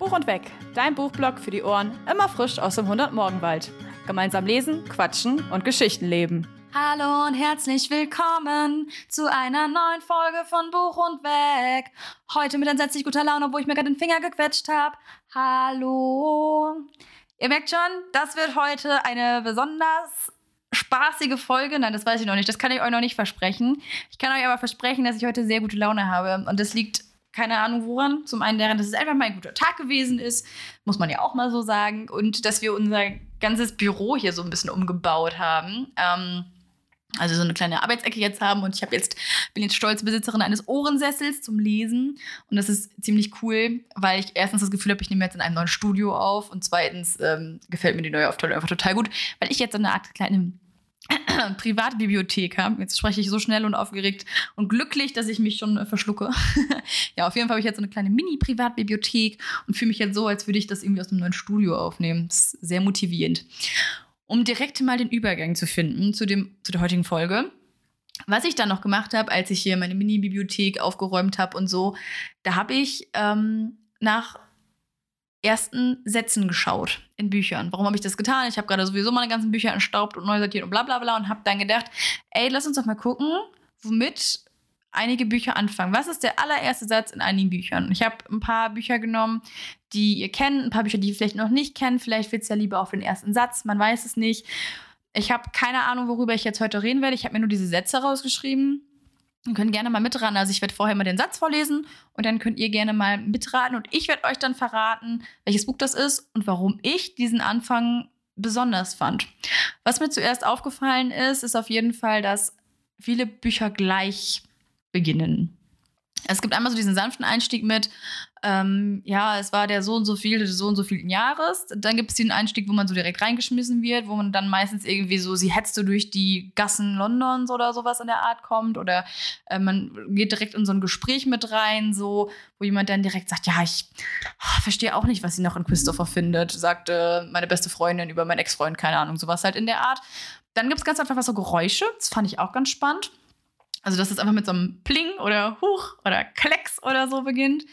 Buch und Weg, dein Buchblog für die Ohren, immer frisch aus dem 100-Morgenwald. Gemeinsam lesen, quatschen und Geschichten leben. Hallo und herzlich willkommen zu einer neuen Folge von Buch und Weg. Heute mit entsetzlich guter Laune, wo ich mir gerade den Finger gequetscht habe. Hallo. Ihr merkt schon, das wird heute eine besonders spaßige Folge. Nein, das weiß ich noch nicht. Das kann ich euch noch nicht versprechen. Ich kann euch aber versprechen, dass ich heute sehr gute Laune habe. Und das liegt keine Ahnung woran. Zum einen daran, dass es einfach mal ein guter Tag gewesen ist, muss man ja auch mal so sagen. Und dass wir unser ganzes Büro hier so ein bisschen umgebaut haben. Ähm, also so eine kleine Arbeitsecke jetzt haben und ich habe jetzt bin jetzt stolze Besitzerin eines Ohrensessels zum Lesen und das ist ziemlich cool, weil ich erstens das Gefühl habe, ich nehme jetzt in einem neuen Studio auf und zweitens ähm, gefällt mir die neue Aufteilung einfach total gut, weil ich jetzt so eine Art kleine Privatbibliothek habe. Jetzt spreche ich so schnell und aufgeregt und glücklich, dass ich mich schon äh, verschlucke. ja, auf jeden Fall habe ich jetzt so eine kleine Mini-Privatbibliothek und fühle mich jetzt so, als würde ich das irgendwie aus einem neuen Studio aufnehmen. Das ist sehr motivierend. Um direkt mal den Übergang zu finden zu, dem, zu der heutigen Folge. Was ich dann noch gemacht habe, als ich hier meine Mini-Bibliothek aufgeräumt habe und so, da habe ich ähm, nach ersten Sätzen geschaut in Büchern. Warum habe ich das getan? Ich habe gerade sowieso meine ganzen Bücher entstaubt und neu sortiert und bla bla bla und habe dann gedacht, ey, lass uns doch mal gucken, womit einige Bücher anfangen. Was ist der allererste Satz in einigen Büchern? Ich habe ein paar Bücher genommen, die ihr kennt, ein paar Bücher, die ihr vielleicht noch nicht kennt. Vielleicht wird es ja lieber auf den ersten Satz, man weiß es nicht. Ich habe keine Ahnung, worüber ich jetzt heute reden werde. Ich habe mir nur diese Sätze rausgeschrieben Ihr könnt gerne mal mitraten. Also ich werde vorher mal den Satz vorlesen und dann könnt ihr gerne mal mitraten und ich werde euch dann verraten, welches Buch das ist und warum ich diesen Anfang besonders fand. Was mir zuerst aufgefallen ist, ist auf jeden Fall, dass viele Bücher gleich beginnen. Es gibt einmal so diesen sanften Einstieg mit, ähm, ja, es war der so und so viel des so und so vielen Jahres. Dann gibt es den Einstieg, wo man so direkt reingeschmissen wird, wo man dann meistens irgendwie so, sie hetzt so durch die Gassen Londons oder sowas in der Art kommt. Oder äh, man geht direkt in so ein Gespräch mit rein, so, wo jemand dann direkt sagt, ja, ich oh, verstehe auch nicht, was sie noch in Christopher findet, sagte meine beste Freundin über meinen Ex-Freund, keine Ahnung, sowas halt in der Art. Dann gibt es ganz einfach so Geräusche, das fand ich auch ganz spannend. Also, dass es einfach mit so einem Pling oder Huch oder Klecks oder so beginnt.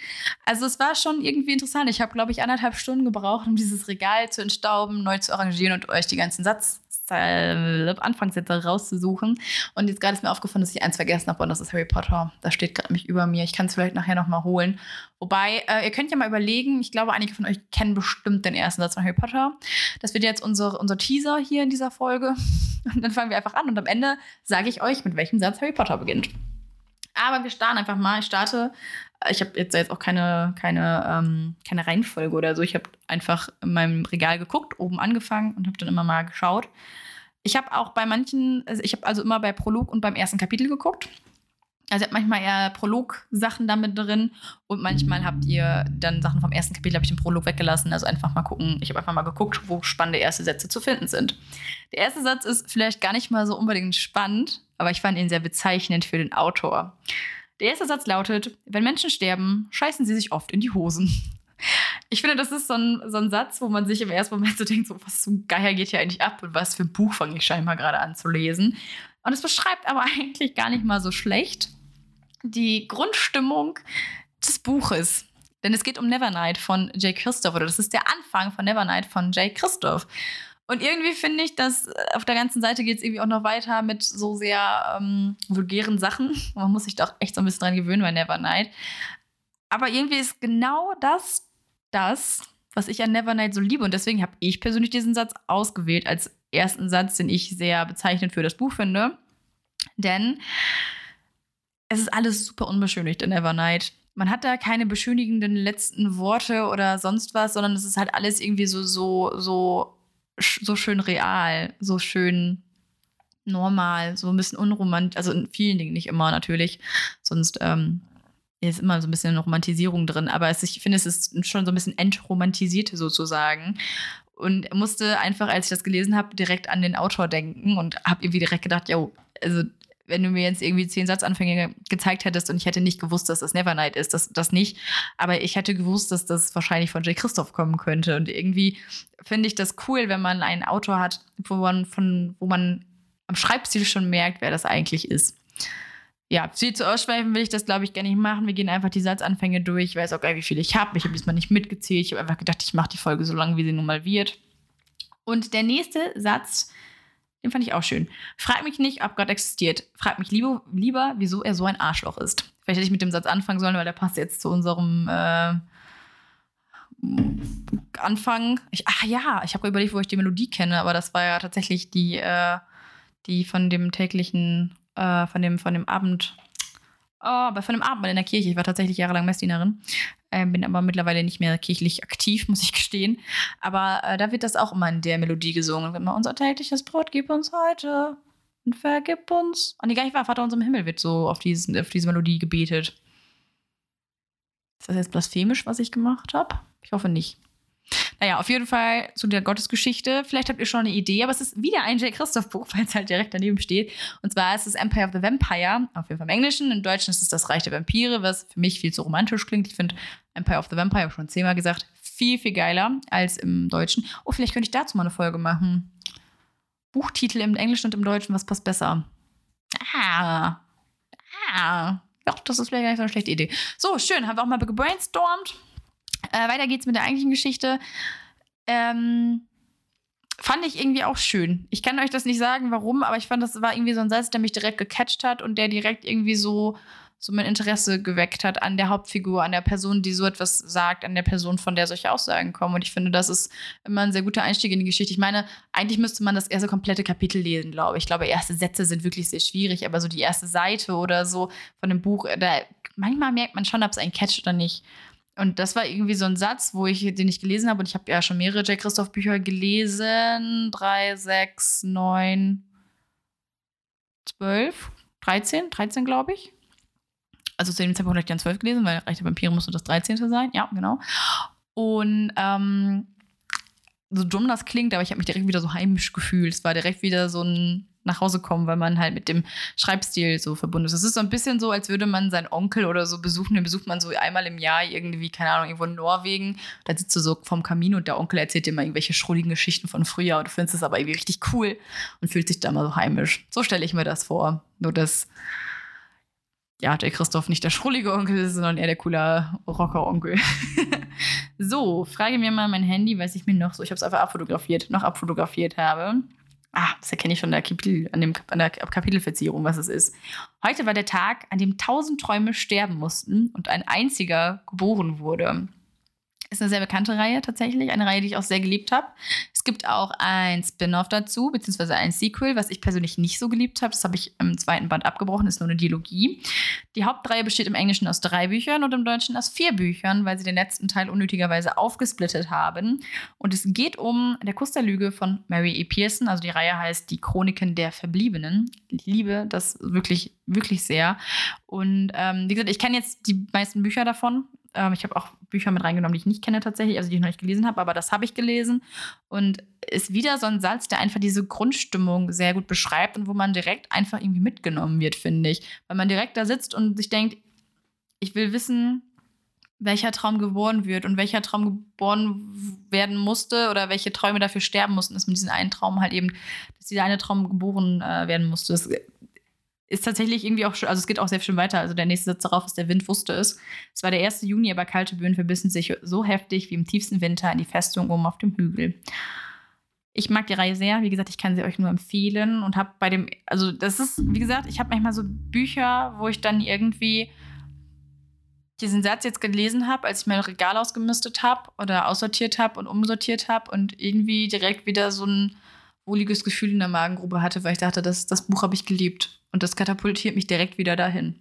Also, es war schon irgendwie interessant. Ich habe, glaube ich, anderthalb Stunden gebraucht, um dieses Regal zu entstauben, neu zu arrangieren und euch die ganzen Satz Anfangssätze rauszusuchen. Und jetzt gerade ist mir aufgefallen, dass ich eins vergessen habe und das ist Harry Potter. Das steht gerade mich über mir. Ich kann es vielleicht nachher nochmal holen. Wobei, äh, ihr könnt ja mal überlegen, ich glaube, einige von euch kennen bestimmt den ersten Satz von Harry Potter. Das wird jetzt unser, unser Teaser hier in dieser Folge. Und dann fangen wir einfach an und am Ende sage ich euch, mit welchem Satz Harry Potter beginnt. Aber wir starten einfach mal. Ich starte. Ich habe jetzt, jetzt auch keine, keine, ähm, keine Reihenfolge oder so. Ich habe einfach in meinem Regal geguckt, oben angefangen und habe dann immer mal geschaut. Ich habe auch bei manchen, also ich habe also immer bei Prolog und beim ersten Kapitel geguckt. Also ihr habt manchmal eher Prolog-Sachen damit drin und manchmal habt ihr dann Sachen vom ersten Kapitel, habe ich den Prolog weggelassen. Also einfach mal gucken. Ich habe einfach mal geguckt, wo spannende erste Sätze zu finden sind. Der erste Satz ist vielleicht gar nicht mal so unbedingt spannend, aber ich fand ihn sehr bezeichnend für den Autor. Der erste Satz lautet: Wenn Menschen sterben, scheißen sie sich oft in die Hosen. Ich finde, das ist so ein, so ein Satz, wo man sich im ersten Moment so denkt: so, Was zum Geier geht hier eigentlich ab und was für ein Buch fange ich scheinbar gerade an zu lesen. Und es beschreibt aber eigentlich gar nicht mal so schlecht die Grundstimmung des Buches. Denn es geht um Nevernight von Jay Christoph oder das ist der Anfang von Nevernight von Jay Christoph. Und irgendwie finde ich, dass äh, auf der ganzen Seite geht es irgendwie auch noch weiter mit so sehr ähm, vulgären Sachen. Man muss sich doch echt so ein bisschen dran gewöhnen bei Nevernight. Aber irgendwie ist genau das das, was ich an Nevernight so liebe. Und deswegen habe ich persönlich diesen Satz ausgewählt als ersten Satz, den ich sehr bezeichnend für das Buch finde. Denn es ist alles super unbeschönigt in Evernight. Man hat da keine beschönigenden letzten Worte oder sonst was, sondern es ist halt alles irgendwie so, so, so, so schön real, so schön normal, so ein bisschen unromantisch, also in vielen Dingen nicht immer natürlich, sonst ähm, ist immer so ein bisschen Romantisierung drin, aber es, ich finde, es ist schon so ein bisschen entromantisiert sozusagen und musste einfach, als ich das gelesen habe, direkt an den Autor denken und habe irgendwie direkt gedacht, ja, also wenn du mir jetzt irgendwie zehn Satzanfänge gezeigt hättest und ich hätte nicht gewusst, dass das Nevernight ist, das, das nicht. Aber ich hätte gewusst, dass das wahrscheinlich von J. Christoph kommen könnte. Und irgendwie finde ich das cool, wenn man einen Autor hat, wo man von, wo man am Schreibstil schon merkt, wer das eigentlich ist. ja, viel zu ausschweifen will ich das, glaube ich, gar nicht machen. Wir gehen einfach die Satzanfänge durch. Ich weiß auch gar nicht, wie viel ich habe. Ich habe diesmal nicht mitgezählt. Ich habe einfach gedacht, ich mache die Folge so lange, wie sie nun mal wird. Und der nächste Satz, den fand ich auch schön. Frag mich nicht, ob Gott existiert. Frag mich lieber, lieber wieso er so ein Arschloch ist. Vielleicht hätte ich mit dem Satz anfangen sollen, weil der passt jetzt zu unserem äh, Anfang. Ich, ach ja, ich habe überlegt, wo ich die Melodie kenne, aber das war ja tatsächlich die, äh, die von dem täglichen äh, von, dem, von dem Abend, oh, von dem Abend in der Kirche. Ich war tatsächlich jahrelang Messdienerin, äh, bin aber mittlerweile nicht mehr kirchlich aktiv, muss ich gestehen. Aber äh, da wird das auch immer in der Melodie gesungen. Man unser tägliches Brot gib uns heute und vergib uns. Und die gleich war Vater unserem Himmel wird so auf, diesen, auf diese Melodie gebetet. Ist das jetzt blasphemisch, was ich gemacht habe? Ich hoffe nicht. Naja, auf jeden Fall zu der Gottesgeschichte. Vielleicht habt ihr schon eine Idee, aber es ist wieder ein J. Christoph-Buch, weil es halt direkt daneben steht. Und zwar ist es Empire of the Vampire, auf jeden Fall im Englischen. Im Deutschen ist es das Reich der Vampire, was für mich viel zu romantisch klingt. Ich finde Empire of the Vampire, habe schon zehnmal gesagt, viel, viel geiler als im Deutschen. Oh, vielleicht könnte ich dazu mal eine Folge machen. Buchtitel im Englischen und im Deutschen, was passt besser? Ah. Ah. Doch, das ist vielleicht gar nicht so eine schlechte Idee. So, schön, haben wir auch mal gebrainstormt. Äh, weiter geht's mit der eigentlichen Geschichte. Ähm, fand ich irgendwie auch schön. Ich kann euch das nicht sagen, warum, aber ich fand, das war irgendwie so ein Satz, der mich direkt gecatcht hat und der direkt irgendwie so, so mein Interesse geweckt hat an der Hauptfigur, an der Person, die so etwas sagt, an der Person, von der solche Aussagen kommen. Und ich finde, das ist immer ein sehr guter Einstieg in die Geschichte. Ich meine, eigentlich müsste man das erste komplette Kapitel lesen, glaube ich. Ich glaube, erste Sätze sind wirklich sehr schwierig, aber so die erste Seite oder so von dem Buch, da manchmal merkt man schon, ob es einen catcht oder nicht. Und das war irgendwie so ein Satz, wo ich, den ich gelesen habe. Und ich habe ja schon mehrere J. Christoph Bücher gelesen. Drei, sechs, neun, zwölf, dreizehn, dreizehn, glaube ich. Also zu dem Zeitpunkt habe ich dann zwölf gelesen, weil Reich der Vampire musste das dreizehnte sein. Ja, genau. Und ähm, so dumm das klingt, aber ich habe mich direkt wieder so heimisch gefühlt. Es war direkt wieder so ein nach Hause kommen, weil man halt mit dem Schreibstil so verbunden ist. Es ist so ein bisschen so, als würde man seinen Onkel oder so besuchen. Den besucht man so einmal im Jahr irgendwie, keine Ahnung, irgendwo in Norwegen. Da sitzt du so vorm Kamin und der Onkel erzählt dir mal irgendwelche schrulligen Geschichten von früher und du findest es aber irgendwie richtig cool und fühlt sich da mal so heimisch. So stelle ich mir das vor. Nur dass ja, der Christoph nicht der schrullige Onkel ist, sondern eher der coole Rocker-Onkel. so, frage mir mal mein Handy, was ich mir noch so, ich habe es einfach abfotografiert, noch abfotografiert habe. Ah, das erkenne ich schon der Kapitel, an, dem, an der Kapitelverzierung, was es ist. Heute war der Tag, an dem tausend Träume sterben mussten und ein einziger geboren wurde. Ist eine sehr bekannte Reihe tatsächlich, eine Reihe, die ich auch sehr geliebt habe. Es gibt auch ein Spin-off dazu, beziehungsweise ein Sequel, was ich persönlich nicht so geliebt habe. Das habe ich im zweiten Band abgebrochen, ist nur eine Dialogie. Die Hauptreihe besteht im Englischen aus drei Büchern und im Deutschen aus vier Büchern, weil sie den letzten Teil unnötigerweise aufgesplittet haben. Und es geht um Der Kuss der Lüge von Mary E. Pearson. Also die Reihe heißt Die Chroniken der Verbliebenen. Ich liebe das wirklich, wirklich sehr. Und ähm, wie gesagt, ich kenne jetzt die meisten Bücher davon. Ähm, ich habe auch Bücher mit reingenommen, die ich nicht kenne tatsächlich, also die ich noch nicht gelesen habe, aber das habe ich gelesen. Und ist wieder so ein Satz, der einfach diese Grundstimmung sehr gut beschreibt und wo man direkt einfach irgendwie mitgenommen wird, finde ich. Weil man direkt da sitzt und sich denkt, ich will wissen, welcher Traum geboren wird und welcher Traum geboren werden musste oder welche Träume dafür sterben mussten, dass mit diesem einen Traum halt eben, dass dieser eine Traum geboren äh, werden musste. Das ist tatsächlich irgendwie auch schon, also es geht auch sehr schön weiter. Also der nächste Satz darauf ist, der Wind wusste es. Es war der 1. Juni, aber kalte Böen verbissen sich so heftig wie im tiefsten Winter in die Festung oben auf dem Hügel. Ich mag die Reihe sehr. Wie gesagt, ich kann sie euch nur empfehlen und habe bei dem, also das ist, wie gesagt, ich habe manchmal so Bücher, wo ich dann irgendwie diesen Satz jetzt gelesen habe, als ich mein Regal ausgemistet habe oder aussortiert habe und umsortiert habe und irgendwie direkt wieder so ein wohliges Gefühl in der Magengrube hatte, weil ich dachte, das, das Buch habe ich geliebt. Und das katapultiert mich direkt wieder dahin.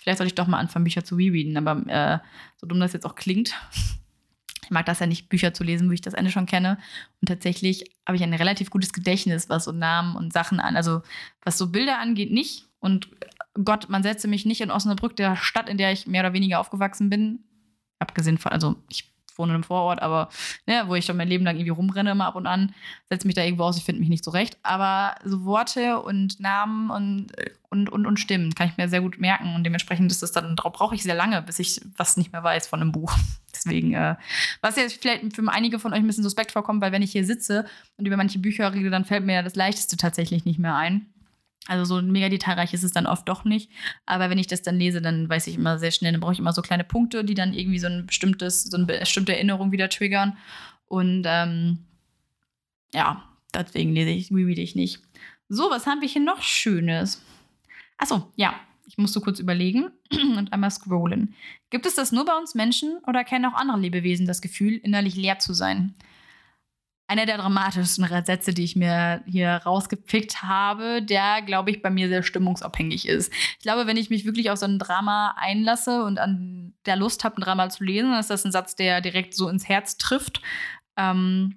Vielleicht sollte ich doch mal anfangen, Bücher zu rereaden, aber äh, so dumm das jetzt auch klingt. Ich mag das ja nicht, Bücher zu lesen, wo ich das Ende schon kenne. Und tatsächlich habe ich ein relativ gutes Gedächtnis, was so Namen und Sachen an, also was so Bilder angeht, nicht. Und Gott, man setze mich nicht in Osnabrück, der Stadt, in der ich mehr oder weniger aufgewachsen bin. Abgesehen von, also ich wohne in einem Vorort, aber ne, wo ich schon mein Leben lang irgendwie rumrenne immer ab und an, setze mich da irgendwo aus, ich finde mich nicht zurecht. Aber so Worte und Namen und, und, und, und Stimmen kann ich mir sehr gut merken und dementsprechend ist das dann, brauche ich sehr lange, bis ich was nicht mehr weiß von einem Buch. Deswegen, äh, was jetzt vielleicht für einige von euch ein bisschen suspekt vorkommt, weil wenn ich hier sitze und über manche Bücher rede, dann fällt mir das Leichteste tatsächlich nicht mehr ein. Also so mega detailreich ist es dann oft doch nicht. Aber wenn ich das dann lese, dann weiß ich immer sehr schnell, dann brauche ich immer so kleine Punkte, die dann irgendwie so ein bestimmtes, so eine bestimmte Erinnerung wieder triggern. Und ähm, ja, deswegen lese ich, reread ich nicht. So, was haben wir hier noch Schönes? Achso, ja, ich musste kurz überlegen und einmal scrollen. Gibt es das nur bei uns Menschen oder kennen auch andere Lebewesen das Gefühl, innerlich leer zu sein? Einer der dramatischsten Sätze, die ich mir hier rausgepickt habe, der, glaube ich, bei mir sehr stimmungsabhängig ist. Ich glaube, wenn ich mich wirklich auf so ein Drama einlasse und an der Lust habe, ein Drama zu lesen, dann ist das ein Satz, der direkt so ins Herz trifft. Ähm,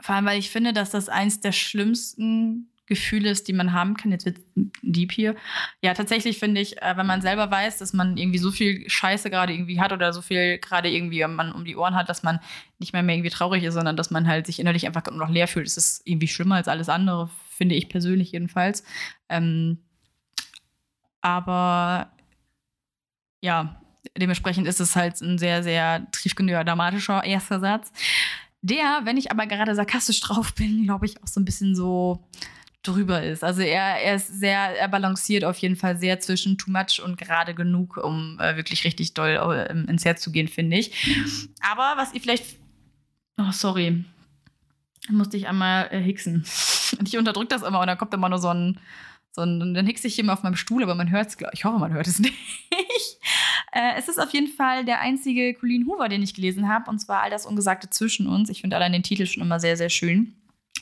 vor allem, weil ich finde, dass das eins der schlimmsten Gefühle ist, die man haben kann. Jetzt wird deep hier. Ja, tatsächlich finde ich, äh, wenn man selber weiß, dass man irgendwie so viel Scheiße gerade irgendwie hat oder so viel gerade irgendwie man um die Ohren hat, dass man nicht mehr, mehr irgendwie traurig ist, sondern dass man halt sich innerlich einfach noch leer fühlt. Das ist irgendwie schlimmer als alles andere, finde ich persönlich jedenfalls. Ähm, aber ja, dementsprechend ist es halt ein sehr, sehr tiefgründiger, dramatischer erster Satz. Der, wenn ich aber gerade sarkastisch drauf bin, glaube ich, auch so ein bisschen so drüber ist. Also er, er ist sehr, er balanciert auf jeden Fall sehr zwischen too much und gerade genug, um äh, wirklich richtig doll äh, ins Herz zu gehen, finde ich. Aber was ihr vielleicht. Oh, sorry. Musste ich einmal äh, hicksen. Und ich unterdrücke das immer und dann kommt immer nur so ein. So ein dann hickse ich immer auf meinem Stuhl, aber man hört es, ich hoffe, man hört es nicht. Äh, es ist auf jeden Fall der einzige Colleen Hoover, den ich gelesen habe, und zwar All das Ungesagte zwischen uns. Ich finde allein den Titel schon immer sehr, sehr schön.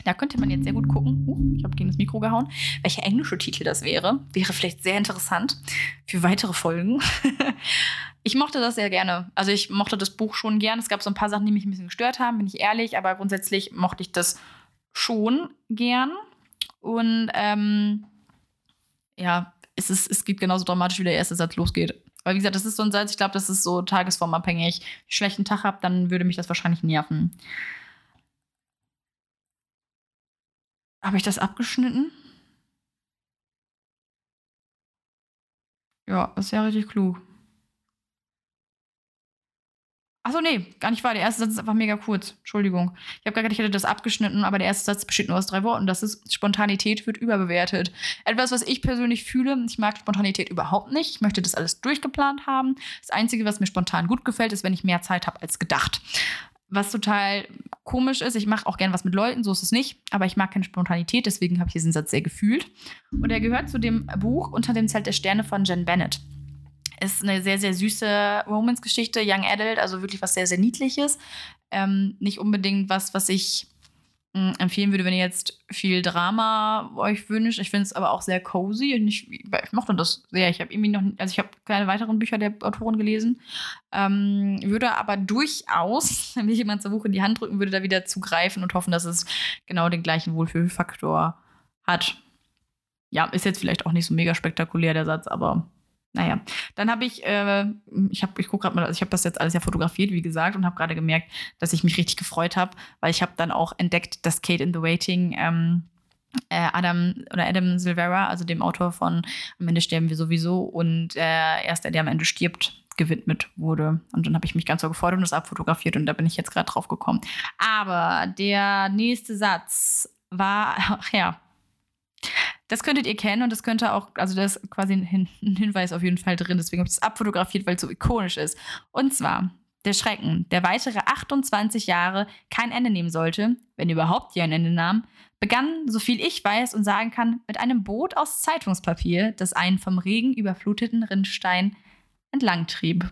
Da könnte man jetzt sehr gut gucken. Uh, ich habe gegen das Mikro gehauen. Welcher englische Titel das wäre. Wäre vielleicht sehr interessant für weitere Folgen. ich mochte das sehr gerne. Also ich mochte das Buch schon gern. Es gab so ein paar Sachen, die mich ein bisschen gestört haben, bin ich ehrlich. Aber grundsätzlich mochte ich das schon gern. Und ähm, ja, es, ist, es geht genauso dramatisch, wie der erste Satz losgeht. Aber wie gesagt, das ist so ein Satz, ich glaube, das ist so tagesformabhängig. Wenn ich einen schlechten Tag habe, dann würde mich das wahrscheinlich nerven. Habe ich das abgeschnitten? Ja, das ist ja richtig klug. Achso, nee, gar nicht wahr. Der erste Satz ist einfach mega kurz. Entschuldigung. Ich habe gerade gedacht, ich hätte das abgeschnitten, aber der erste Satz besteht nur aus drei Worten. Das ist Spontanität wird überbewertet. Etwas, was ich persönlich fühle. Ich mag Spontanität überhaupt nicht. Ich möchte das alles durchgeplant haben. Das Einzige, was mir spontan gut gefällt, ist, wenn ich mehr Zeit habe als gedacht was total komisch ist. Ich mache auch gern was mit Leuten, so ist es nicht. Aber ich mag keine Spontanität, deswegen habe ich diesen Satz sehr gefühlt. Und er gehört zu dem Buch Unter dem Zelt der Sterne von Jen Bennett. Ist eine sehr, sehr süße Romance-Geschichte, Young Adult, also wirklich was sehr, sehr Niedliches. Ähm, nicht unbedingt was, was ich empfehlen würde, wenn ihr jetzt viel Drama euch wünscht. Ich finde es aber auch sehr cozy und ich, ich mochte das sehr. Ich habe irgendwie noch, also ich habe keine weiteren Bücher der Autorin gelesen. Ähm, würde aber durchaus, wenn mir jemand zur Buch in die Hand drücken würde, da wieder zugreifen und hoffen, dass es genau den gleichen Wohlfühlfaktor hat. Ja, ist jetzt vielleicht auch nicht so mega spektakulär, der Satz, aber naja, dann habe ich, äh, ich habe, ich gucke gerade mal, also ich habe das jetzt alles ja fotografiert, wie gesagt, und habe gerade gemerkt, dass ich mich richtig gefreut habe, weil ich habe dann auch entdeckt, dass Kate in the Waiting ähm, äh, Adam oder Adam Silvera, also dem Autor von Am Ende sterben wir sowieso und äh, erst der, der am Ende stirbt, gewidmet wurde. Und dann habe ich mich ganz so gefreut und das abfotografiert und da bin ich jetzt gerade drauf gekommen. Aber der nächste Satz war, ach ja, das könntet ihr kennen und das könnte auch, also da ist quasi ein, Hinweis auf jeden Fall drin, deswegen habe ich es abfotografiert, weil es so ikonisch ist. Und zwar der Schrecken, der weitere 28 Jahre kein Ende nehmen sollte, wenn überhaupt je ein Ende nahm, begann, so viel ich weiß und sagen kann, mit einem Boot aus Zeitungspapier, das einen vom Regen überfluteten Rinnstein entlangtrieb.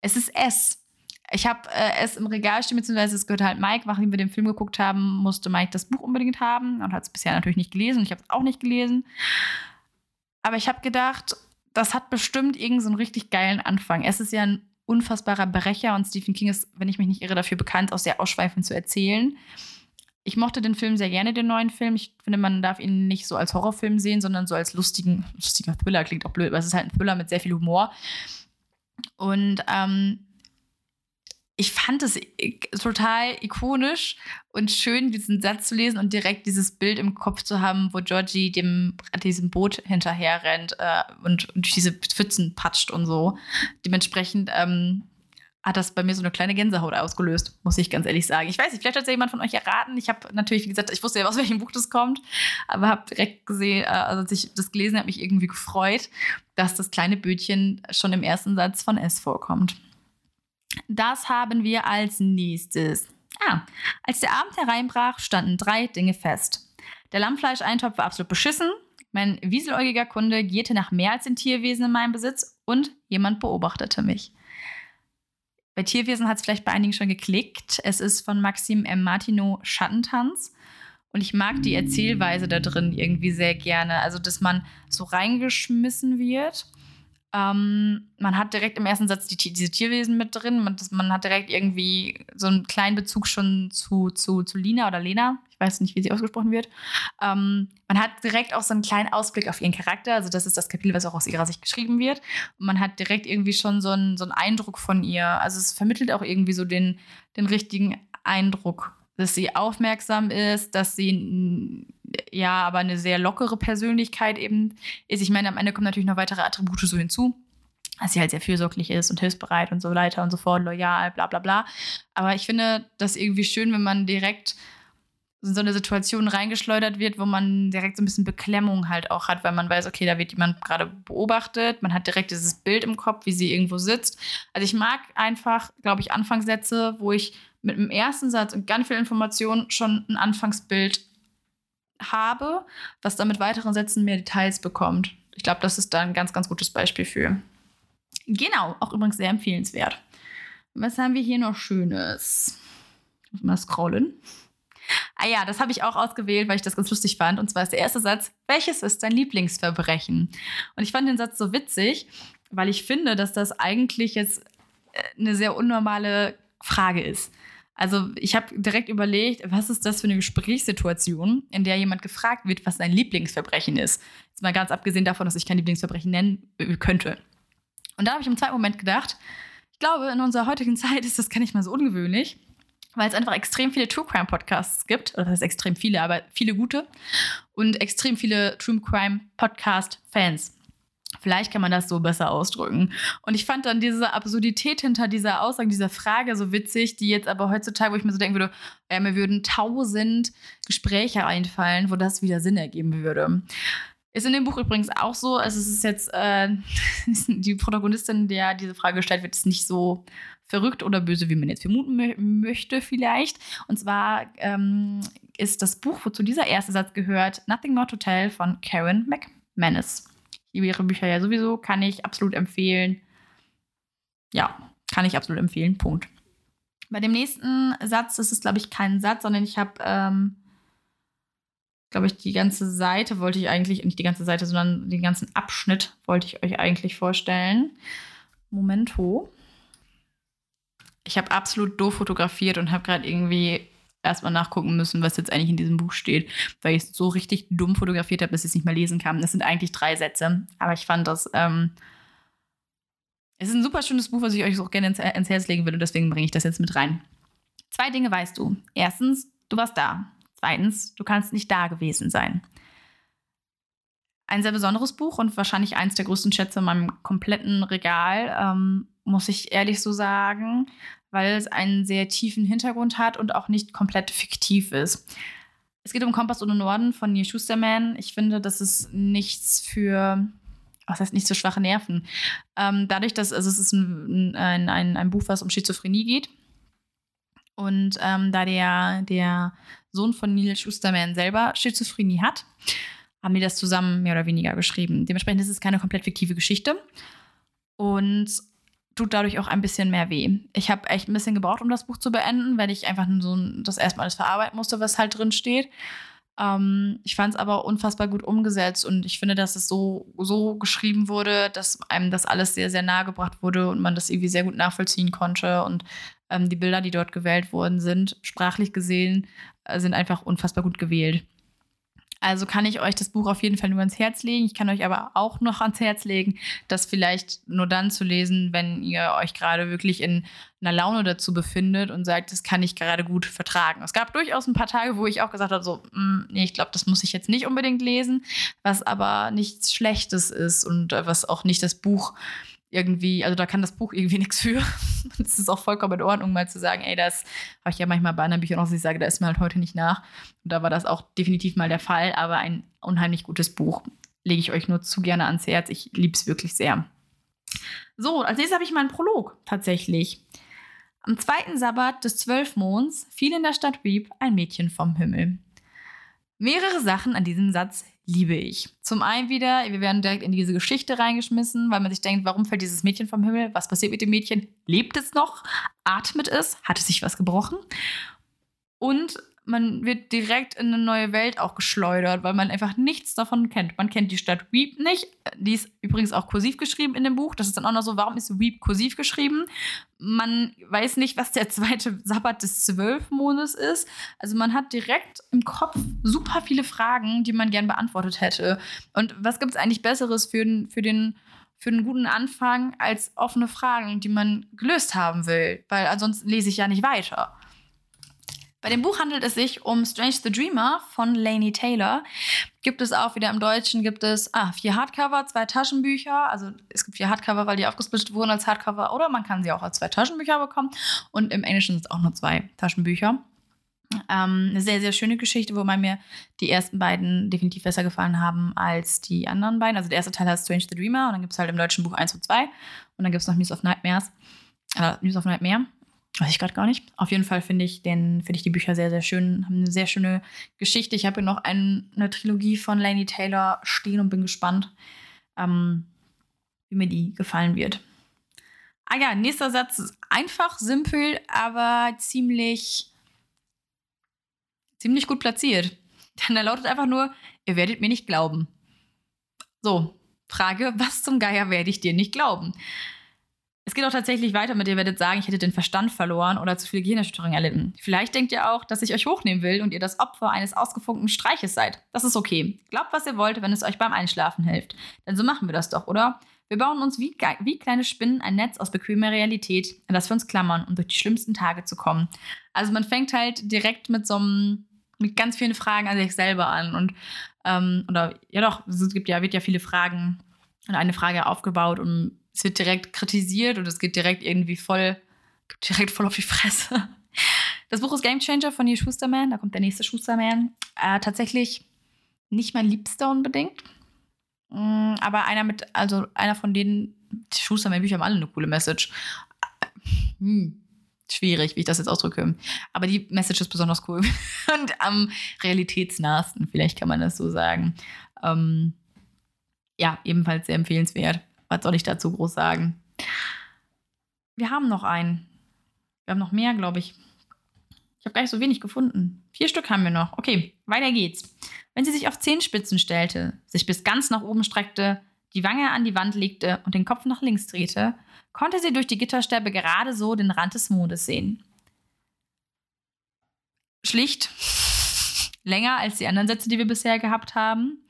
Es ist S, ich habe äh, es im Regal stehen, beziehungsweise es gehört halt Mike, nachdem wir den Film geguckt haben, musste Mike das Buch unbedingt haben und hat es bisher natürlich nicht gelesen. Ich habe es auch nicht gelesen. Aber ich habe gedacht, das hat bestimmt irgendeinen so richtig geilen Anfang. Es ist ja ein unfassbarer Brecher und Stephen King ist, wenn ich mich nicht irre, dafür bekannt, auch sehr ausschweifend zu erzählen. Ich mochte den Film sehr gerne, den neuen Film. Ich finde, man darf ihn nicht so als Horrorfilm sehen, sondern so als lustigen, lustiger Thriller. Klingt auch blöd, aber es ist halt ein Thriller mit sehr viel Humor. Und ähm, ich fand es total ikonisch und schön, diesen Satz zu lesen und direkt dieses Bild im Kopf zu haben, wo Georgie dem, diesem Boot hinterher rennt äh, und, durch diese Pfützen patscht und so. Dementsprechend ähm, hat das bei mir so eine kleine Gänsehaut ausgelöst, muss ich ganz ehrlich sagen. Ich weiß nicht, vielleicht hat ja jemand von euch erraten. Ich habe natürlich, wie gesagt, ich wusste ja, aus welchem Buch das kommt, aber habe direkt gesehen, äh, also als ich das gelesen habe, mich irgendwie gefreut, dass das kleine Bötchen schon im ersten Satz von S vorkommt. Das haben wir als nächstes. Ah, als der Abend hereinbrach, standen drei Dinge fest. Der Lammfleischeintopf war absolut beschissen, mein wieseläugiger Kunde gierte nach mehr als den Tierwesen in meinem Besitz und jemand beobachtete mich. Bei Tierwesen hat es vielleicht bei einigen schon geklickt. Es ist von Maxim M. Martineau Schattentanz. Und ich mag die Erzählweise da drin irgendwie sehr gerne. Also, dass man so reingeschmissen wird ähm, man hat direkt im ersten Satz die, diese Tierwesen mit drin. Man, das, man, hat direkt irgendwie so einen kleinen Bezug schon zu, zu, zu Lina oder Lena. Ich weiß nicht, wie sie ausgesprochen wird. Ähm, man hat direkt auch so einen kleinen Ausblick auf ihren Charakter. Also, das ist das Kapitel, was auch aus ihrer Sicht geschrieben wird. Und man hat direkt irgendwie schon so einen, so einen Eindruck von ihr. Also, es vermittelt auch irgendwie so den, den richtigen Eindruck dass sie aufmerksam ist, dass sie ja aber eine sehr lockere Persönlichkeit eben ist. Ich meine, am Ende kommen natürlich noch weitere Attribute so hinzu, dass sie halt sehr fürsorglich ist und hilfsbereit und so weiter und so fort, loyal, bla bla bla. Aber ich finde das irgendwie schön, wenn man direkt in so eine Situation reingeschleudert wird, wo man direkt so ein bisschen Beklemmung halt auch hat, weil man weiß, okay, da wird jemand gerade beobachtet, man hat direkt dieses Bild im Kopf, wie sie irgendwo sitzt. Also ich mag einfach, glaube ich, Anfangssätze, wo ich mit dem ersten Satz und ganz viel Information schon ein Anfangsbild habe, was dann mit weiteren Sätzen mehr Details bekommt. Ich glaube, das ist da ein ganz, ganz gutes Beispiel für. Genau, auch übrigens sehr empfehlenswert. Was haben wir hier noch Schönes? Muss mal scrollen. Ah ja, das habe ich auch ausgewählt, weil ich das ganz lustig fand. Und zwar ist der erste Satz: Welches ist dein Lieblingsverbrechen? Und ich fand den Satz so witzig, weil ich finde, dass das eigentlich jetzt äh, eine sehr unnormale Frage ist. Also ich habe direkt überlegt, was ist das für eine Gesprächssituation, in der jemand gefragt wird, was sein Lieblingsverbrechen ist. Jetzt mal ganz abgesehen davon, dass ich kein Lieblingsverbrechen nennen äh, könnte. Und da habe ich im zweiten Moment gedacht, ich glaube, in unserer heutigen Zeit ist das gar nicht mal so ungewöhnlich, weil es einfach extrem viele True Crime Podcasts gibt. Oder das heißt extrem viele, aber viele gute. Und extrem viele True Crime Podcast Fans. Vielleicht kann man das so besser ausdrücken. Und ich fand dann diese Absurdität hinter dieser Aussage, dieser Frage so witzig, die jetzt aber heutzutage, wo ich mir so denken würde, äh, mir würden tausend Gespräche einfallen, wo das wieder Sinn ergeben würde. Ist in dem Buch übrigens auch so. Also es ist jetzt äh, die Protagonistin, der diese Frage gestellt wird, ist nicht so verrückt oder böse, wie man jetzt vermuten möchte vielleicht. Und zwar ähm, ist das Buch, wozu dieser erste Satz gehört, Nothing More to Tell von Karen McManus liebe ihre Bücher ja sowieso, kann ich absolut empfehlen. Ja, kann ich absolut empfehlen. Punkt. Bei dem nächsten Satz ist es, glaube ich, kein Satz, sondern ich habe, ähm, glaube ich, die ganze Seite wollte ich eigentlich, nicht die ganze Seite, sondern den ganzen Abschnitt wollte ich euch eigentlich vorstellen. Momento. Ich habe absolut doof fotografiert und habe gerade irgendwie erstmal nachgucken müssen, was jetzt eigentlich in diesem Buch steht, weil ich es so richtig dumm fotografiert habe, dass ich es nicht mehr lesen kann. Das sind eigentlich drei Sätze, aber ich fand das. Ähm, es ist ein super schönes Buch, was ich euch auch gerne ins, ins Herz legen würde, deswegen bringe ich das jetzt mit rein. Zwei Dinge weißt du. Erstens, du warst da. Zweitens, du kannst nicht da gewesen sein. Ein sehr besonderes Buch und wahrscheinlich eins der größten Schätze in meinem kompletten Regal, ähm, muss ich ehrlich so sagen weil es einen sehr tiefen Hintergrund hat und auch nicht komplett fiktiv ist. Es geht um Kompass ohne Norden von Neil Schusterman. Ich finde, das ist nichts für, was heißt nicht so schwache Nerven. Ähm, dadurch, dass also es ist ein, ein, ein, ein Buch, was um Schizophrenie geht. Und ähm, da der, der Sohn von Neil Schusterman selber Schizophrenie hat, haben die das zusammen mehr oder weniger geschrieben. Dementsprechend ist es keine komplett fiktive Geschichte. Und tut dadurch auch ein bisschen mehr weh. Ich habe echt ein bisschen gebraucht, um das Buch zu beenden, weil ich einfach so das erstmal alles verarbeiten musste, was halt drin steht. Ähm, ich fand es aber unfassbar gut umgesetzt und ich finde, dass es so, so geschrieben wurde, dass einem das alles sehr, sehr nahe gebracht wurde und man das irgendwie sehr gut nachvollziehen konnte. Und ähm, die Bilder, die dort gewählt worden sind, sprachlich gesehen, äh, sind einfach unfassbar gut gewählt. Also kann ich euch das Buch auf jeden Fall nur ans Herz legen. Ich kann euch aber auch noch ans Herz legen, das vielleicht nur dann zu lesen, wenn ihr euch gerade wirklich in einer Laune dazu befindet und sagt, das kann ich gerade gut vertragen. Es gab durchaus ein paar Tage, wo ich auch gesagt habe, so, mm, nee, ich glaube, das muss ich jetzt nicht unbedingt lesen, was aber nichts Schlechtes ist und was auch nicht das Buch irgendwie, also da kann das Buch irgendwie nichts für. Es ist auch vollkommen in Ordnung, mal zu sagen, ey, das habe ich ja manchmal bei anderen Büchern auch, dass ich sage, da ist mir halt heute nicht nach. Und da war das auch definitiv mal der Fall, aber ein unheimlich gutes Buch. Lege ich euch nur zu gerne ans Herz. Ich liebe es wirklich sehr. So, als nächstes habe ich mal einen Prolog tatsächlich. Am zweiten Sabbat des Zwölfmonds fiel in der Stadt Weep ein Mädchen vom Himmel. Mehrere Sachen an diesem Satz liebe ich. Zum einen wieder, wir werden direkt in diese Geschichte reingeschmissen, weil man sich denkt, warum fällt dieses Mädchen vom Himmel? Was passiert mit dem Mädchen? Lebt es noch? Atmet es? Hat es sich was gebrochen? Und man wird direkt in eine neue Welt auch geschleudert, weil man einfach nichts davon kennt. Man kennt die Stadt Weep nicht. Die ist übrigens auch kursiv geschrieben in dem Buch. Das ist dann auch noch so, warum ist Weep kursiv geschrieben? Man weiß nicht, was der zweite Sabbat des Zwölfmondes ist. Also man hat direkt im Kopf super viele Fragen, die man gern beantwortet hätte. Und was gibt es eigentlich Besseres für, für den für einen guten Anfang als offene Fragen, die man gelöst haben will, weil ansonsten lese ich ja nicht weiter. Bei dem Buch handelt es sich um Strange the Dreamer von Lainey Taylor. Gibt es auch wieder im Deutschen, gibt es ah, vier Hardcover, zwei Taschenbücher. Also es gibt vier Hardcover, weil die aufgesplittet wurden als Hardcover. Oder man kann sie auch als zwei Taschenbücher bekommen. Und im Englischen sind es auch nur zwei Taschenbücher. Ähm, eine sehr, sehr schöne Geschichte, wo mir die ersten beiden definitiv besser gefallen haben als die anderen beiden. Also der erste Teil heißt Strange the Dreamer und dann gibt es halt im deutschen Buch 1 und 2 und dann gibt es noch News of Nightmares. Äh, News of Nightmare. Weiß ich gerade gar nicht. Auf jeden Fall finde ich, find ich die Bücher sehr, sehr schön. Haben eine sehr schöne Geschichte. Ich habe hier noch ein, eine Trilogie von Lainey Taylor stehen und bin gespannt, ähm, wie mir die gefallen wird. Ah ja, nächster Satz ist einfach, simpel, aber ziemlich, ziemlich gut platziert. Denn er lautet einfach nur, ihr werdet mir nicht glauben. So, Frage, was zum Geier werde ich dir nicht glauben? Es geht auch tatsächlich weiter mit, ihr werdet sagen, ich hätte den Verstand verloren oder zu viel Gehirnerschütterung erlitten. Vielleicht denkt ihr auch, dass ich euch hochnehmen will und ihr das Opfer eines ausgefunkten Streiches seid. Das ist okay. Glaubt, was ihr wollt, wenn es euch beim Einschlafen hilft. Denn so machen wir das doch, oder? Wir bauen uns wie, wie kleine Spinnen ein Netz aus bequemer Realität, an das wir uns klammern, um durch die schlimmsten Tage zu kommen. Also man fängt halt direkt mit so einem, mit ganz vielen Fragen an sich selber an. Und, ähm, oder ja doch, es gibt ja, wird ja viele Fragen und eine Frage aufgebaut, um es wird direkt kritisiert und es geht direkt irgendwie voll, direkt voll auf die Fresse. Das Buch ist Game Changer von Neil Schusterman, da kommt der nächste Schusterman. Äh, tatsächlich nicht mein Liebster unbedingt. Mm, aber einer mit, also einer von denen, die Schusterman-Bücher haben alle eine coole Message. Hm, schwierig, wie ich das jetzt ausdrücke. Aber die Message ist besonders cool. Und am realitätsnahsten, vielleicht kann man das so sagen. Ähm, ja, ebenfalls sehr empfehlenswert. Was soll ich dazu groß sagen? Wir haben noch einen. Wir haben noch mehr, glaube ich. Ich habe gar nicht so wenig gefunden. Vier Stück haben wir noch. Okay, weiter geht's. Wenn sie sich auf Zehenspitzen stellte, sich bis ganz nach oben streckte, die Wange an die Wand legte und den Kopf nach links drehte, konnte sie durch die Gitterstäbe gerade so den Rand des Mondes sehen. Schlicht. Länger als die anderen Sätze, die wir bisher gehabt haben.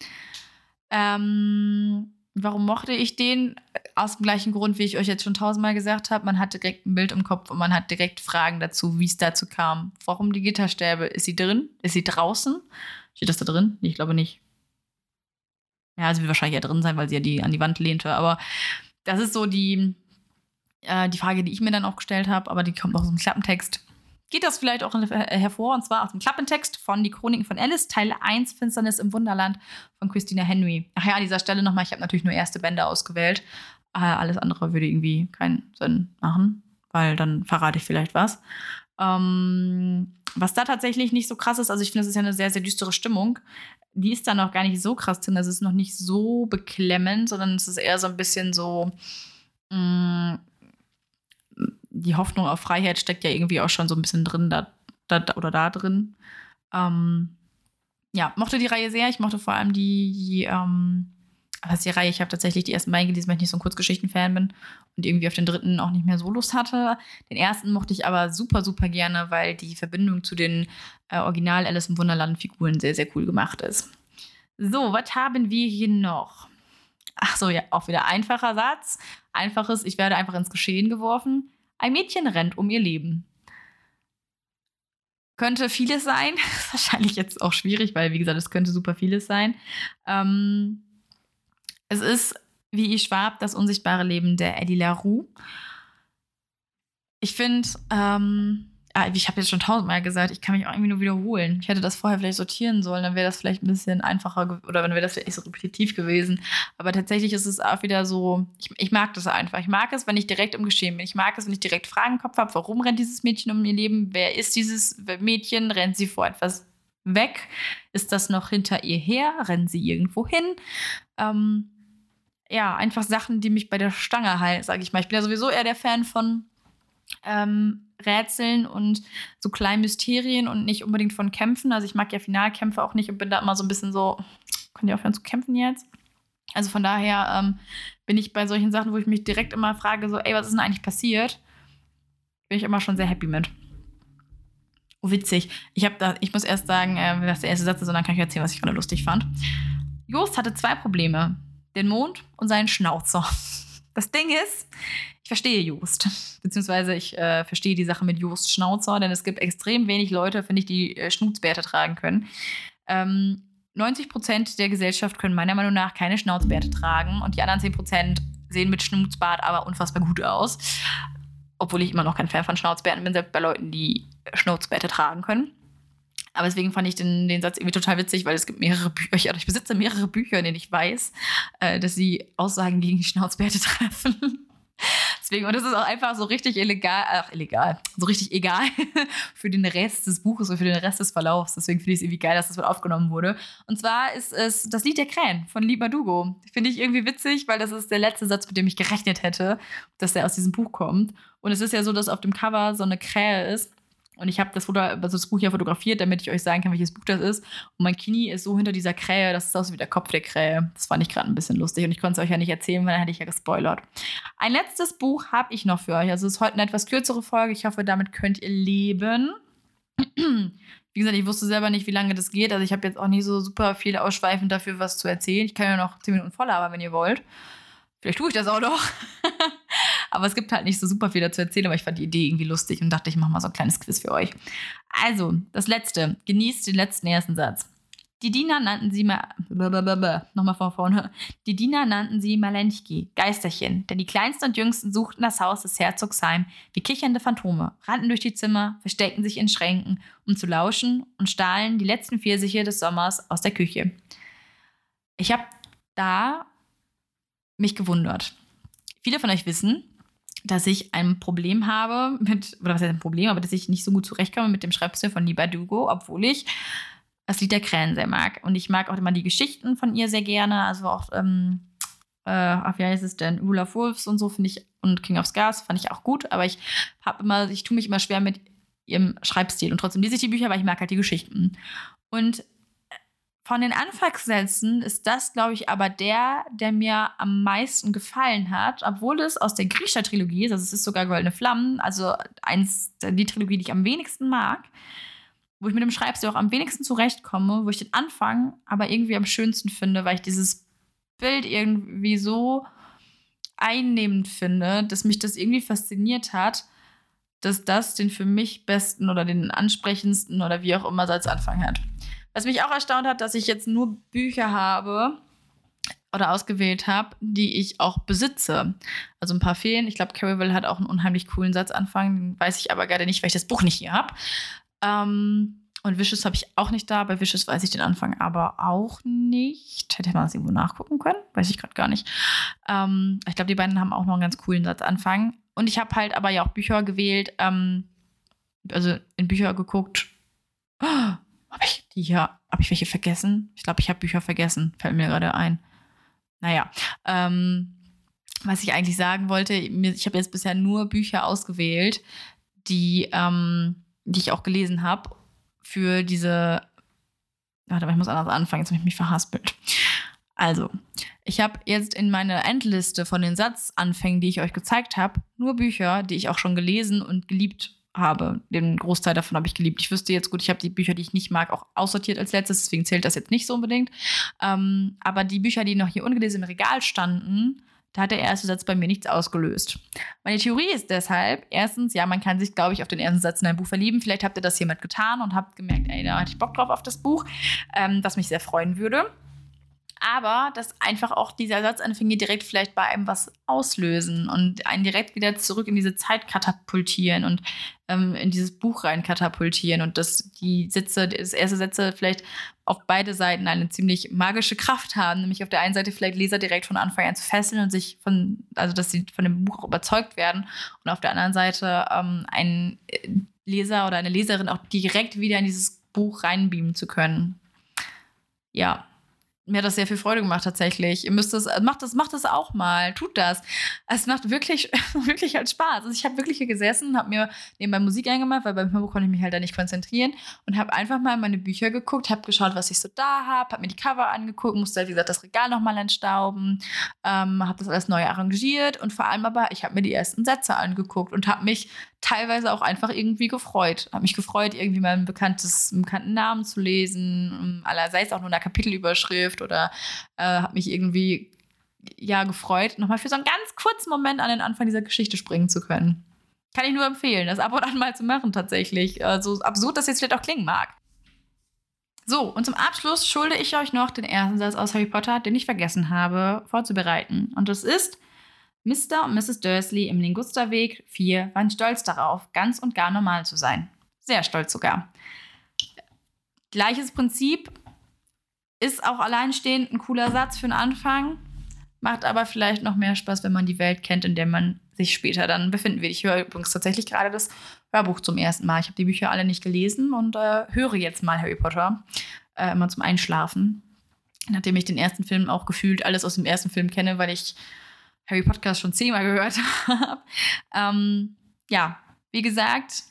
Ähm, Warum mochte ich den? Aus dem gleichen Grund, wie ich euch jetzt schon tausendmal gesagt habe. Man hat direkt ein Bild im Kopf und man hat direkt Fragen dazu, wie es dazu kam. Warum die Gitterstäbe? Ist sie drin? Ist sie draußen? Steht das da drin? Ich glaube nicht. Ja, sie wird wahrscheinlich ja drin sein, weil sie ja die an die Wand lehnte. Aber das ist so die, äh, die Frage, die ich mir dann auch gestellt habe. Aber die kommt aus dem Klappentext geht das vielleicht auch hervor, und zwar aus dem Klappentext von Die Chroniken von Alice, Teil 1, Finsternis im Wunderland von Christina Henry. Ach ja, an dieser Stelle nochmal, ich habe natürlich nur erste Bände ausgewählt. Äh, alles andere würde irgendwie keinen Sinn machen, weil dann verrate ich vielleicht was. Ähm, was da tatsächlich nicht so krass ist, also ich finde, es ist ja eine sehr, sehr düstere Stimmung. Die ist da noch gar nicht so krass drin. Das ist noch nicht so beklemmend, sondern es ist eher so ein bisschen so. Mh, mm, die Hoffnung auf Freiheit steckt ja irgendwie auch schon so ein bisschen drin da, da oder da drin. Ähm, ja, mochte die Reihe sehr. Ich mochte vor allem die, die ähm, was die Reihe, ich habe tatsächlich die ersten beiden gelesen, weil ich nicht so ein Kurzgeschichten-Fan bin und irgendwie auf den dritten auch nicht mehr so Lust hatte. Den ersten mochte ich aber super, super gerne, weil die Verbindung zu den äh, Original Alice im Wunderland-Figuren sehr, sehr cool gemacht ist. So, was haben wir hier noch? Ach so, ja, auch wieder einfacher Satz. Einfaches, ich werde einfach ins Geschehen geworfen. Ein Mädchen rennt um ihr Leben. Könnte vieles sein. Wahrscheinlich jetzt auch schwierig, weil, wie gesagt, es könnte super vieles sein. Ähm, es ist Wie I. Schwab, das unsichtbare Leben der Eddie LaRue. Ich finde, ähm, ich habe jetzt schon tausendmal gesagt, ich kann mich auch irgendwie nur wiederholen. Ich hätte das vorher vielleicht sortieren sollen, dann wäre das vielleicht ein bisschen einfacher oder dann wäre das vielleicht so repetitiv gewesen. Aber tatsächlich ist es auch wieder so, ich, ich, mag das einfach. Ich mag es, wenn ich direkt im Geschehen bin. Ich mag es, wenn ich direkt Fragen im Kopf habe, warum rennt dieses Mädchen um ihr Leben? Wer ist dieses Mädchen? Rennt sie vor etwas weg? Ist das noch hinter ihr her? Rennen sie irgendwo hin? Ähm, ja, einfach Sachen, die mich bei der Stange halten, sage ich mal. Ich bin ja sowieso eher der Fan von ähm, Rätseln und so kleinen Mysterien und nicht unbedingt von Kämpfen. Also ich mag ja Finalkämpfe auch nicht und bin da immer so ein bisschen so, könnt ihr aufhören zu kämpfen jetzt? Also von daher ähm, bin ich bei solchen Sachen, wo ich mich direkt immer frage, so, ey, was ist denn eigentlich passiert? Bin ich immer schon sehr happy mit. Oh, witzig. Ich habe da, ich muss erst sagen, äh, was der erste Satz ist, und dann kann ich erzählen, was ich gerade lustig fand. Jost hatte zwei Probleme: den Mond und seinen Schnauzer. Das Ding ist, ich verstehe Just. Beziehungsweise ich äh, verstehe die Sache mit Just Schnauzer, denn es gibt extrem wenig Leute, finde ich, die äh, Schnutzbärte tragen können. Ähm, 90 Prozent der Gesellschaft können meiner Meinung nach keine Schnauzbärte tragen und die anderen 10 Prozent sehen mit Schnutzbart aber unfassbar gut aus. Obwohl ich immer noch kein Fan von Schnauzbärten bin, selbst bei Leuten, die Schnauzbärte tragen können. Aber deswegen fand ich den, den Satz irgendwie total witzig, weil es gibt mehrere Bücher, ich besitze mehrere Bücher, in denen ich weiß, äh, dass sie Aussagen gegen Schnauzbärte treffen. Deswegen, und das ist auch einfach so richtig illegal, ach, illegal, so richtig egal für den Rest des Buches oder für den Rest des Verlaufs. Deswegen finde ich es irgendwie geil, dass das mit aufgenommen wurde. Und zwar ist es das Lied der Krähen von Lieb Dugo. Finde ich irgendwie witzig, weil das ist der letzte Satz, mit dem ich gerechnet hätte, dass der aus diesem Buch kommt. Und es ist ja so, dass auf dem Cover so eine Krähe ist und ich habe das, also das Buch ja fotografiert, damit ich euch sagen kann, welches Buch das ist. Und mein Knie ist so hinter dieser Krähe, das ist aus wie der Kopf der Krähe. Das fand ich gerade ein bisschen lustig und ich konnte es euch ja nicht erzählen, weil dann hätte ich ja gespoilert. Ein letztes Buch habe ich noch für euch. Also es ist heute eine etwas kürzere Folge. Ich hoffe, damit könnt ihr leben. Wie gesagt, ich wusste selber nicht, wie lange das geht. Also ich habe jetzt auch nicht so super viel ausschweifend dafür was zu erzählen. Ich kann ja noch 10 Minuten voll haben, wenn ihr wollt. Vielleicht tue ich das auch noch. aber es gibt halt nicht so super viel dazu erzählen, aber ich fand die Idee irgendwie lustig und dachte, ich mache mal so ein kleines Quiz für euch. Also, das letzte. Genießt den letzten ersten Satz. Die Diener nannten sie mal. Nochmal von vorne. Die Diener nannten sie Malenchki, Geisterchen, denn die Kleinsten und Jüngsten suchten das Haus des Herzogs heim wie kichernde Phantome, rannten durch die Zimmer, versteckten sich in Schränken, um zu lauschen und stahlen die letzten Pfirsiche des Sommers aus der Küche. Ich habe da mich gewundert. Viele von euch wissen, dass ich ein Problem habe mit, oder was heißt ein Problem, aber dass ich nicht so gut zurechtkomme mit dem Schreibstil von Liba Dugo, obwohl ich das Lied der Krähen sehr mag. Und ich mag auch immer die Geschichten von ihr sehr gerne. Also auch, ähm, äh, wie heißt es denn, Rule of Wolves und so finde ich, und King of Scars fand ich auch gut. Aber ich habe immer, ich tue mich immer schwer mit ihrem Schreibstil. Und trotzdem lese ich die Bücher, weil ich mag halt die Geschichten. Und von den Anfangssätzen ist das, glaube ich, aber der, der mir am meisten gefallen hat, obwohl es aus der Griecher-Trilogie ist, also es ist sogar Goldene Flammen, also eins die Trilogie, die ich am wenigsten mag, wo ich mit dem Schreibstil auch am wenigsten zurechtkomme, wo ich den Anfang aber irgendwie am schönsten finde, weil ich dieses Bild irgendwie so einnehmend finde, dass mich das irgendwie fasziniert hat, dass das den für mich besten oder den ansprechendsten oder wie auch immer als Anfang hat. Was mich auch erstaunt hat, dass ich jetzt nur Bücher habe oder ausgewählt habe, die ich auch besitze. Also ein paar fehlen. Ich glaube, Carryville hat auch einen unheimlich coolen Satzanfang. Den weiß ich aber gerade nicht, weil ich das Buch nicht hier habe. Ähm, und Vicious habe ich auch nicht da. Bei Vicious weiß ich den Anfang aber auch nicht. Hätte man das irgendwo nachgucken können? Weiß ich gerade gar nicht. Ähm, ich glaube, die beiden haben auch noch einen ganz coolen Satzanfang. Und ich habe halt aber ja auch Bücher gewählt, ähm, also in Bücher geguckt. Oh, habe ich die hier, habe ich welche vergessen? Ich glaube, ich habe Bücher vergessen, fällt mir gerade ein. Naja, ähm, was ich eigentlich sagen wollte, ich habe jetzt bisher nur Bücher ausgewählt, die, ähm, die ich auch gelesen habe für diese. Warte, ich muss anders anfangen, jetzt habe ich mich verhaspelt. Also, ich habe jetzt in meiner Endliste von den Satzanfängen, die ich euch gezeigt habe, nur Bücher, die ich auch schon gelesen und geliebt habe. Den Großteil davon habe ich geliebt. Ich wüsste jetzt gut, ich habe die Bücher, die ich nicht mag, auch aussortiert als letztes, deswegen zählt das jetzt nicht so unbedingt. Ähm, aber die Bücher, die noch hier ungelesen im Regal standen, da hat der erste Satz bei mir nichts ausgelöst. Meine Theorie ist deshalb, erstens, ja, man kann sich, glaube ich, auf den ersten Satz in ein Buch verlieben. Vielleicht habt ihr das hiermit getan und habt gemerkt, ey, da hatte ich Bock drauf auf das Buch, ähm, was mich sehr freuen würde. Aber dass einfach auch diese Ersatzanfänge direkt vielleicht bei einem was auslösen und einen direkt wieder zurück in diese Zeit katapultieren und ähm, in dieses Buch rein katapultieren und dass die Sätze, das erste Sätze vielleicht auf beide Seiten eine ziemlich magische Kraft haben, nämlich auf der einen Seite vielleicht Leser direkt von Anfang an zu fesseln und sich von, also dass sie von dem Buch überzeugt werden. Und auf der anderen Seite ähm, einen Leser oder eine Leserin auch direkt wieder in dieses Buch reinbeamen zu können. Ja, mir hat das sehr viel Freude gemacht tatsächlich. Ihr müsst das, macht das, macht das auch mal, tut das. Es macht wirklich, wirklich halt Spaß. Also ich habe wirklich hier gesessen, habe mir nebenbei Musik eingemacht, weil beim Hörbuch konnte ich mich halt da nicht konzentrieren und habe einfach mal in meine Bücher geguckt, habe geschaut, was ich so da habe, habe mir die Cover angeguckt, musste halt wie gesagt das Regal nochmal entstauben, ähm, habe das alles neu arrangiert und vor allem aber ich habe mir die ersten Sätze angeguckt und habe mich teilweise auch einfach irgendwie gefreut. Habe mich gefreut, irgendwie ein bekanntes, bekannten Namen zu lesen, sei es auch nur eine Kapitelüberschrift oder äh, habe mich irgendwie ja gefreut, nochmal für so einen ganz kurzen Moment an den Anfang dieser Geschichte springen zu können. Kann ich nur empfehlen, das ab und an mal zu machen tatsächlich. Äh, so absurd das jetzt vielleicht auch klingen mag. So, und zum Abschluss schulde ich euch noch den ersten Satz aus Harry Potter, den ich vergessen habe vorzubereiten. Und das ist, Mr. und Mrs. Dursley im Lingusterweg 4 waren stolz darauf, ganz und gar normal zu sein. Sehr stolz sogar. Gleiches Prinzip ist auch alleinstehend ein cooler Satz für den Anfang, macht aber vielleicht noch mehr Spaß, wenn man die Welt kennt, in der man sich später dann befinden wird. Ich höre übrigens tatsächlich gerade das Hörbuch zum ersten Mal. Ich habe die Bücher alle nicht gelesen und äh, höre jetzt mal Harry Potter äh, immer zum Einschlafen. Nachdem ich den ersten Film auch gefühlt alles aus dem ersten Film kenne, weil ich Harry Podcast schon zehnmal gehört habe. ähm, ja, wie gesagt,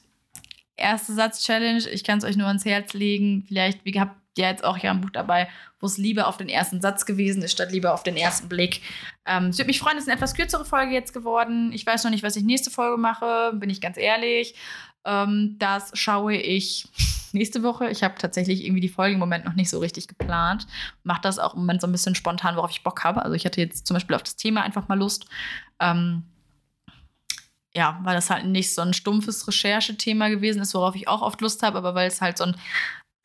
erste Satz-Challenge. Ich kann es euch nur ans Herz legen. Vielleicht, wie habt ihr jetzt auch hier ein Buch dabei, wo es lieber auf den ersten Satz gewesen ist, statt lieber auf den ersten Blick. Ähm, es würde mich freuen, es ist eine etwas kürzere Folge jetzt geworden. Ich weiß noch nicht, was ich nächste Folge mache, bin ich ganz ehrlich. Ähm, das schaue ich nächste Woche. Ich habe tatsächlich irgendwie die Folge im Moment noch nicht so richtig geplant. Mache das auch im Moment so ein bisschen spontan, worauf ich Bock habe. Also ich hatte jetzt zum Beispiel auf das Thema einfach mal Lust. Ähm, ja, weil das halt nicht so ein stumpfes Recherchethema gewesen ist, worauf ich auch oft Lust habe, aber weil es halt so ein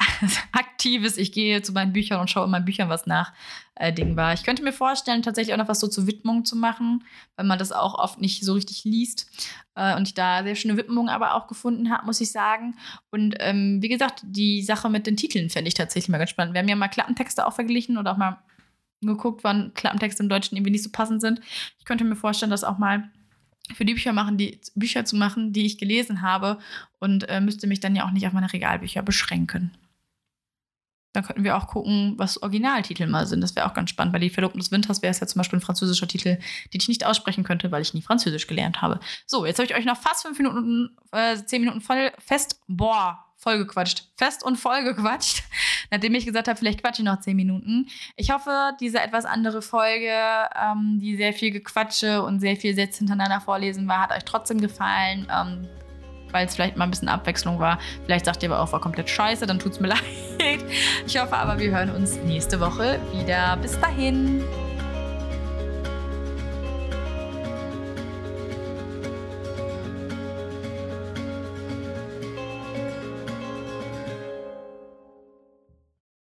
aktives, ich gehe zu meinen Büchern und schaue in meinen Büchern was nach, äh, Ding war. Ich könnte mir vorstellen, tatsächlich auch noch was so zur Widmung zu machen, weil man das auch oft nicht so richtig liest. Äh, und ich da sehr schöne Widmungen aber auch gefunden habe, muss ich sagen. Und ähm, wie gesagt, die Sache mit den Titeln fände ich tatsächlich mal ganz spannend. Wir haben ja mal Klappentexte auch verglichen oder auch mal geguckt, wann Klappentexte im Deutschen irgendwie nicht so passend sind. Ich könnte mir vorstellen, das auch mal für die Bücher machen, die Bücher zu machen, die ich gelesen habe und äh, müsste mich dann ja auch nicht auf meine Regalbücher beschränken. Dann könnten wir auch gucken, was Originaltitel mal sind. Das wäre auch ganz spannend. Bei Die Verlobten des Winters wäre es ja zum Beispiel ein französischer Titel, den ich nicht aussprechen könnte, weil ich nie Französisch gelernt habe. So, jetzt habe ich euch noch fast fünf Minuten, äh, zehn Minuten voll fest, boah, voll gequatscht. Fest und voll gequatscht. Nachdem ich gesagt habe, vielleicht quatsche ich noch zehn Minuten. Ich hoffe, diese etwas andere Folge, ähm, die sehr viel Gequatsche und sehr viel Sätze hintereinander vorlesen war, hat euch trotzdem gefallen. Ähm, weil es vielleicht mal ein bisschen Abwechslung war. Vielleicht sagt ihr aber auch, war komplett scheiße, dann tut es mir leid. Ich hoffe aber, wir hören uns nächste Woche wieder. Bis dahin.